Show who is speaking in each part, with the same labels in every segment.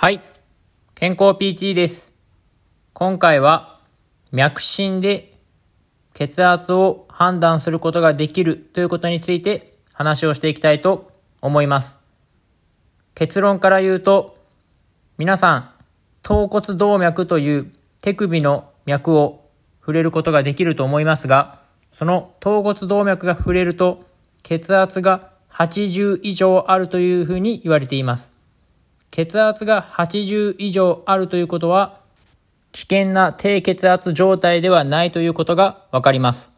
Speaker 1: はい。健康 PT です。今回は脈診で血圧を判断することができるということについて話をしていきたいと思います。結論から言うと、皆さん、頭骨動脈という手首の脈を触れることができると思いますが、その頭骨動脈が触れると血圧が80以上あるというふうに言われています。血圧が80以上あるということは、危険な低血圧状態ではないということがわかります。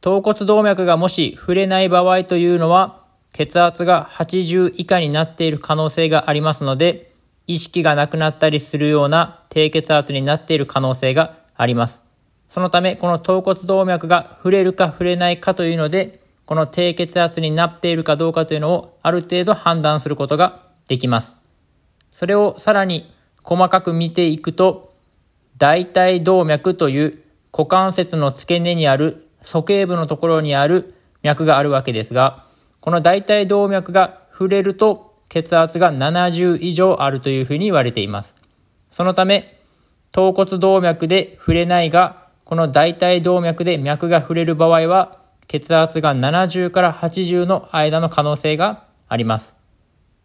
Speaker 1: 頭骨動脈がもし触れない場合というのは、血圧が80以下になっている可能性がありますので、意識がなくなったりするような低血圧になっている可能性があります。そのため、この頭骨動脈が触れるか触れないかというので、この低血圧になっているかどうかというのをある程度判断することができます。それをさらに細かく見ていくと、大腿動脈という股関節の付け根にある鼠径部のところにある脈があるわけですが、この大腿動脈が触れると血圧が70以上あるというふうに言われています。そのため、頭骨動脈で触れないが、この大腿動脈で脈が触れる場合は、血圧が70から80の間の可能性があります。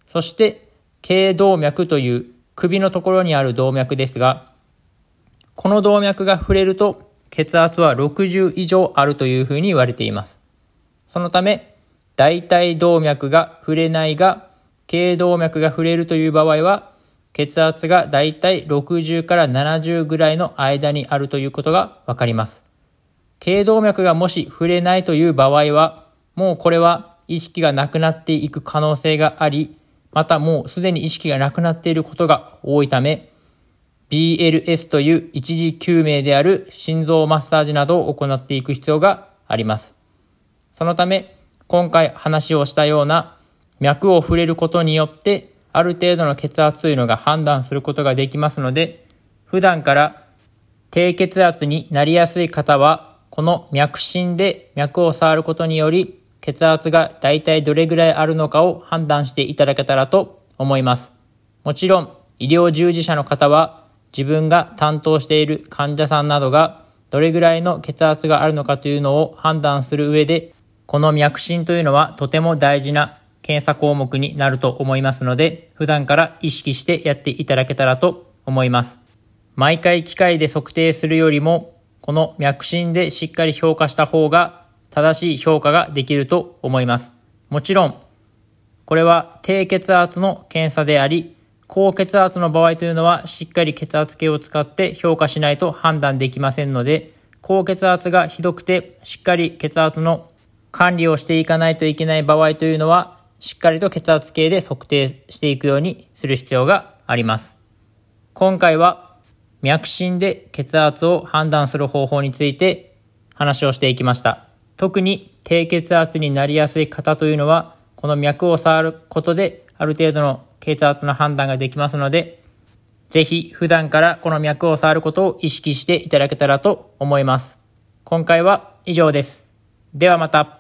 Speaker 1: そして、頸動脈という首のところにある動脈ですが、この動脈が触れると血圧は60以上あるというふうに言われています。そのため、大腿動脈が触れないが、頸動脈が触れるという場合は、血圧がだいたい60から70ぐらいの間にあるということがわかります。頸動脈がもし触れないという場合は、もうこれは意識がなくなっていく可能性があり、またもうすでに意識がなくなっていることが多いため、BLS という一時救命である心臓マッサージなどを行っていく必要があります。そのため、今回話をしたような脈を触れることによって、ある程度の血圧というのが判断することができますので、普段から低血圧になりやすい方は、この脈診で脈を触ることにより、血圧がだいたいどれぐらいあるのかを判断していただけたらと思います。もちろん、医療従事者の方は、自分が担当している患者さんなどが、どれぐらいの血圧があるのかというのを判断する上で、この脈診というのはとても大事な検査項目になると思いますので、普段から意識してやっていただけたらと思います。毎回機械で測定するよりも、この脈診でしっかり評価した方が正しい評価ができると思います。もちろん、これは低血圧の検査であり、高血圧の場合というのはしっかり血圧計を使って評価しないと判断できませんので、高血圧がひどくてしっかり血圧の管理をしていかないといけない場合というのは、しっかりと血圧計で測定していくようにする必要があります。今回は脈診で血圧を判断する方法について話をしていきました。特に低血圧になりやすい方というのは、この脈を触ることである程度の血圧の判断ができますので、ぜひ普段からこの脈を触ることを意識していただけたらと思います。今回は以上です。ではまた。